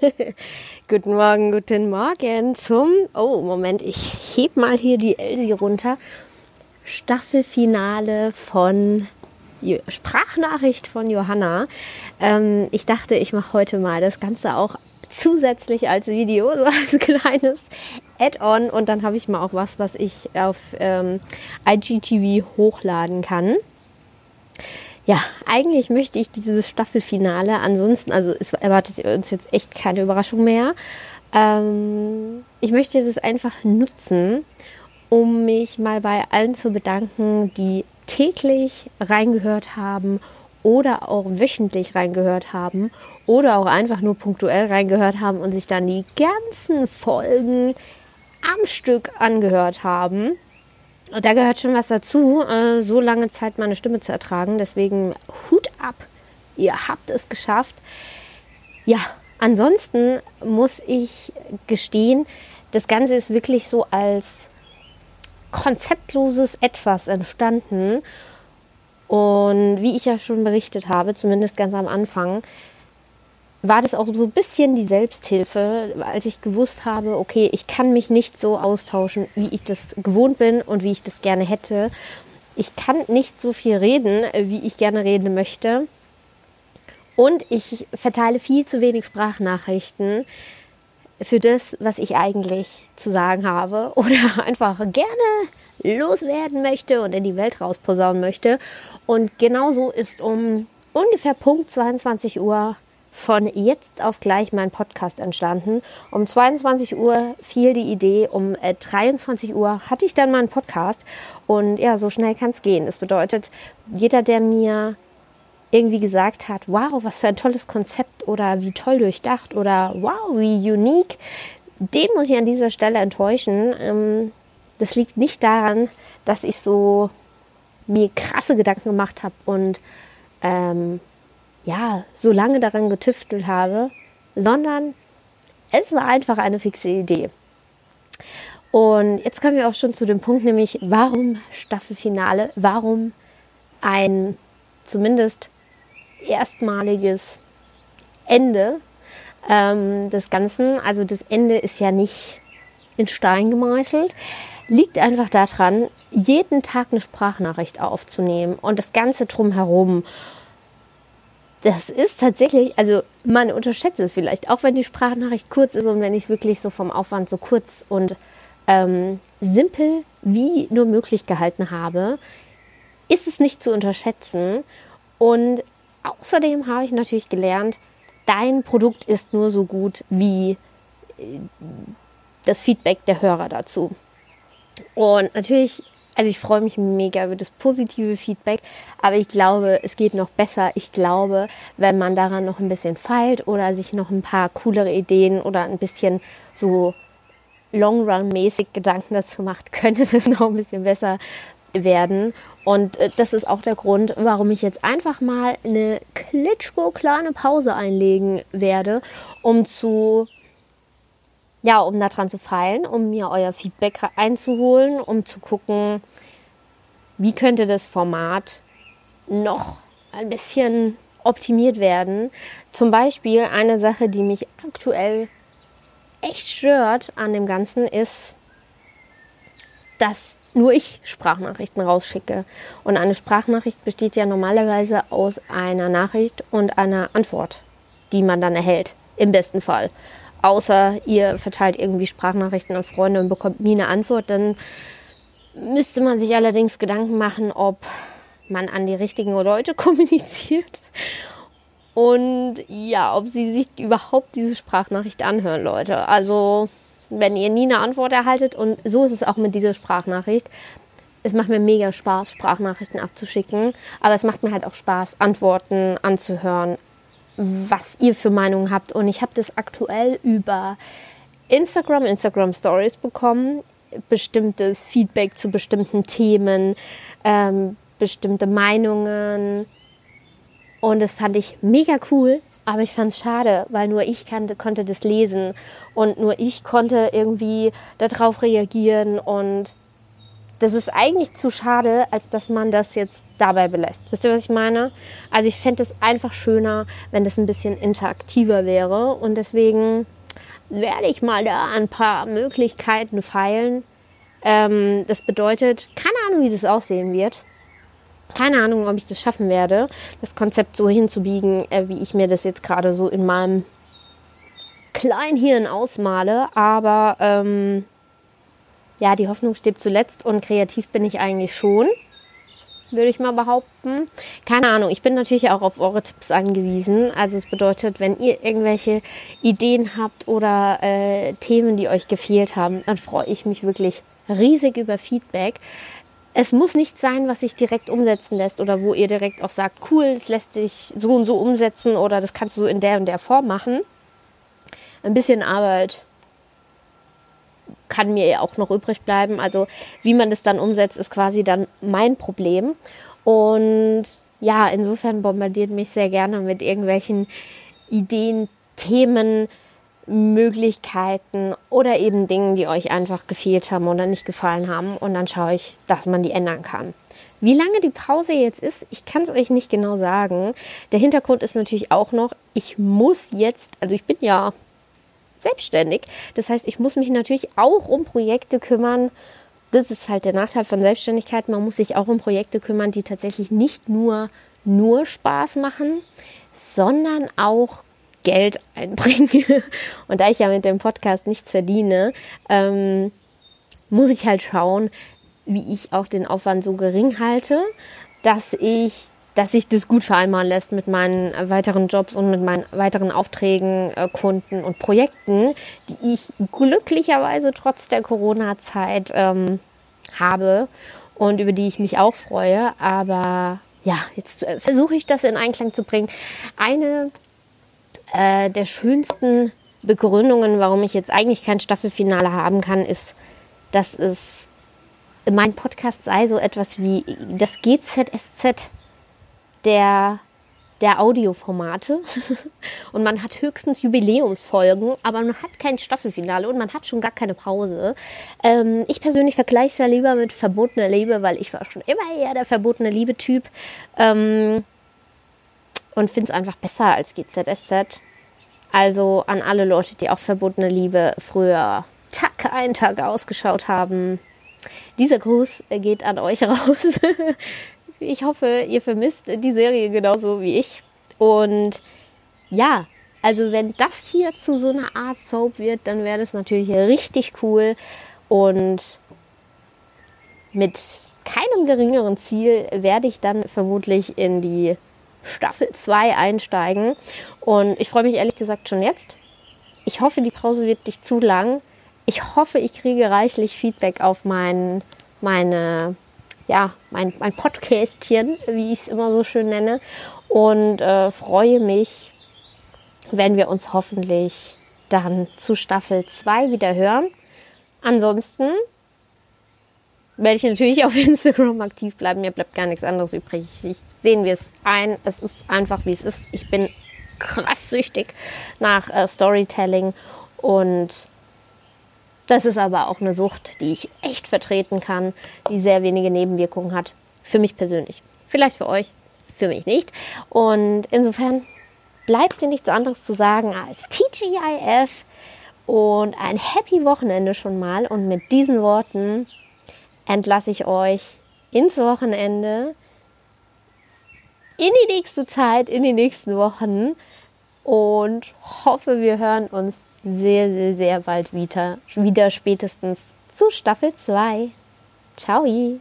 guten Morgen, guten Morgen zum. Oh, Moment, ich heb mal hier die Elsie runter. Staffelfinale von Sprachnachricht von Johanna. Ähm, ich dachte, ich mache heute mal das Ganze auch zusätzlich als Video, so als kleines Add-on. Und dann habe ich mal auch was, was ich auf ähm, IGTV hochladen kann. Ja, eigentlich möchte ich dieses Staffelfinale. Ansonsten, also es erwartet uns jetzt echt keine Überraschung mehr. Ähm, ich möchte das einfach nutzen, um mich mal bei allen zu bedanken, die täglich reingehört haben oder auch wöchentlich reingehört haben oder auch einfach nur punktuell reingehört haben und sich dann die ganzen Folgen am Stück angehört haben. Da gehört schon was dazu, äh, so lange Zeit meine Stimme zu ertragen. Deswegen Hut ab, ihr habt es geschafft. Ja, ansonsten muss ich gestehen, das Ganze ist wirklich so als konzeptloses Etwas entstanden. Und wie ich ja schon berichtet habe, zumindest ganz am Anfang, war das auch so ein bisschen die Selbsthilfe, als ich gewusst habe, okay, ich kann mich nicht so austauschen, wie ich das gewohnt bin und wie ich das gerne hätte. Ich kann nicht so viel reden, wie ich gerne reden möchte. Und ich verteile viel zu wenig Sprachnachrichten für das, was ich eigentlich zu sagen habe oder einfach gerne loswerden möchte und in die Welt rausposaunen möchte. Und genauso ist um ungefähr Punkt 22 Uhr von jetzt auf gleich mein Podcast entstanden. Um 22 Uhr fiel die Idee, um 23 äh, Uhr hatte ich dann meinen Podcast und ja, so schnell kann es gehen. Das bedeutet, jeder, der mir irgendwie gesagt hat, wow, was für ein tolles Konzept oder wie toll durchdacht oder wow, wie unique, den muss ich an dieser Stelle enttäuschen. Ähm, das liegt nicht daran, dass ich so mir krasse Gedanken gemacht habe und ähm, ja, so lange daran getüftelt habe, sondern es war einfach eine fixe Idee. Und jetzt kommen wir auch schon zu dem Punkt, nämlich warum Staffelfinale, warum ein zumindest erstmaliges Ende ähm, des Ganzen. Also das Ende ist ja nicht in Stein gemeißelt. Liegt einfach daran, jeden Tag eine Sprachnachricht aufzunehmen und das Ganze drumherum. Das ist tatsächlich, also man unterschätzt es vielleicht, auch wenn die Sprachnachricht kurz ist und wenn ich es wirklich so vom Aufwand so kurz und ähm, simpel wie nur möglich gehalten habe, ist es nicht zu unterschätzen. Und Außerdem habe ich natürlich gelernt, dein Produkt ist nur so gut wie äh, das Feedback der Hörer dazu. Und natürlich, also ich freue mich mega über das positive Feedback, aber ich glaube, es geht noch besser. Ich glaube, wenn man daran noch ein bisschen feilt oder sich noch ein paar coolere Ideen oder ein bisschen so Long Run mäßig Gedanken dazu macht, könnte das noch ein bisschen besser werden. Und äh, das ist auch der Grund, warum ich jetzt einfach mal eine klitschko kleine Pause einlegen werde, um zu ja, um daran zu feilen, um mir euer Feedback einzuholen, um zu gucken, wie könnte das Format noch ein bisschen optimiert werden. Zum Beispiel eine Sache, die mich aktuell echt stört an dem Ganzen, ist, dass nur ich Sprachnachrichten rausschicke. Und eine Sprachnachricht besteht ja normalerweise aus einer Nachricht und einer Antwort, die man dann erhält, im besten Fall. Außer ihr verteilt irgendwie Sprachnachrichten an Freunde und bekommt nie eine Antwort, dann müsste man sich allerdings Gedanken machen, ob man an die richtigen Leute kommuniziert und ja, ob sie sich überhaupt diese Sprachnachricht anhören, Leute. Also wenn ihr nie eine Antwort erhaltet. Und so ist es auch mit dieser Sprachnachricht. Es macht mir mega Spaß, Sprachnachrichten abzuschicken. Aber es macht mir halt auch Spaß, Antworten anzuhören, was ihr für Meinungen habt. Und ich habe das aktuell über Instagram, Instagram Stories bekommen. Bestimmtes Feedback zu bestimmten Themen, ähm, bestimmte Meinungen. Und das fand ich mega cool, aber ich fand es schade, weil nur ich kannte, konnte das lesen und nur ich konnte irgendwie darauf reagieren. Und das ist eigentlich zu schade, als dass man das jetzt dabei belässt. Wisst ihr, was ich meine? Also ich fände es einfach schöner, wenn das ein bisschen interaktiver wäre. Und deswegen werde ich mal da ein paar Möglichkeiten feilen. Ähm, das bedeutet, keine Ahnung, wie das aussehen wird. Keine Ahnung, ob ich das schaffen werde, das Konzept so hinzubiegen, äh, wie ich mir das jetzt gerade so in meinem Kleinhirn ausmale. Aber ähm, ja, die Hoffnung stirbt zuletzt und kreativ bin ich eigentlich schon, würde ich mal behaupten. Keine Ahnung, ich bin natürlich auch auf eure Tipps angewiesen. Also es bedeutet, wenn ihr irgendwelche Ideen habt oder äh, Themen, die euch gefehlt haben, dann freue ich mich wirklich riesig über Feedback. Es muss nicht sein, was sich direkt umsetzen lässt oder wo ihr direkt auch sagt, cool, das lässt sich so und so umsetzen oder das kannst du in der und der Form machen. Ein bisschen Arbeit kann mir auch noch übrig bleiben. Also wie man das dann umsetzt, ist quasi dann mein Problem. Und ja, insofern bombardiert mich sehr gerne mit irgendwelchen Ideen, Themen, Möglichkeiten oder eben Dingen, die euch einfach gefehlt haben oder nicht gefallen haben. Und dann schaue ich, dass man die ändern kann. Wie lange die Pause jetzt ist, ich kann es euch nicht genau sagen. Der Hintergrund ist natürlich auch noch, ich muss jetzt, also ich bin ja selbstständig. Das heißt, ich muss mich natürlich auch um Projekte kümmern. Das ist halt der Nachteil von Selbstständigkeit. Man muss sich auch um Projekte kümmern, die tatsächlich nicht nur, nur Spaß machen, sondern auch Geld einbringen. Und da ich ja mit dem Podcast nichts verdiene, ähm, muss ich halt schauen, wie ich auch den Aufwand so gering halte, dass ich dass sich das gut vereinbaren lässt mit meinen weiteren Jobs und mit meinen weiteren Aufträgen, äh, Kunden und Projekten, die ich glücklicherweise trotz der Corona-Zeit ähm, habe und über die ich mich auch freue. Aber ja, jetzt äh, versuche ich das in Einklang zu bringen. Eine äh, der schönsten Begründungen, warum ich jetzt eigentlich kein Staffelfinale haben kann, ist, dass es mein Podcast sei so etwas wie das GZSZ der, der Audioformate. und man hat höchstens Jubiläumsfolgen, aber man hat kein Staffelfinale und man hat schon gar keine Pause. Ähm, ich persönlich vergleiche es ja lieber mit verbotener Liebe, weil ich war schon immer eher der verbotene Liebe-Typ. Ähm, und finde es einfach besser als GZSZ. Also an alle Leute, die auch verbotene Liebe früher Tag ein, Tag ausgeschaut haben. Dieser Gruß geht an euch raus. Ich hoffe, ihr vermisst die Serie genauso wie ich. Und ja, also wenn das hier zu so einer Art Soap wird, dann wäre das natürlich richtig cool. Und mit keinem geringeren Ziel werde ich dann vermutlich in die Staffel 2 einsteigen. Und ich freue mich ehrlich gesagt schon jetzt. Ich hoffe, die Pause wird nicht zu lang. Ich hoffe, ich kriege reichlich Feedback auf mein, meine ja, mein, mein Podcastchen, wie ich es immer so schön nenne. Und äh, freue mich, wenn wir uns hoffentlich dann zu Staffel 2 wieder hören. Ansonsten werde ich natürlich auf Instagram aktiv bleiben. Mir bleibt gar nichts anderes übrig. Ich, sehen wir es ein. Es ist einfach, wie es ist. Ich bin krass süchtig nach äh, Storytelling und das ist aber auch eine Sucht, die ich echt vertreten kann, die sehr wenige Nebenwirkungen hat. Für mich persönlich. Vielleicht für euch, für mich nicht. Und insofern bleibt dir nichts anderes zu sagen als TGIF und ein happy Wochenende schon mal. Und mit diesen Worten entlasse ich euch ins Wochenende, in die nächste Zeit, in die nächsten Wochen und hoffe, wir hören uns sehr, sehr, sehr bald wieder, wieder spätestens zu Staffel 2. Ciao!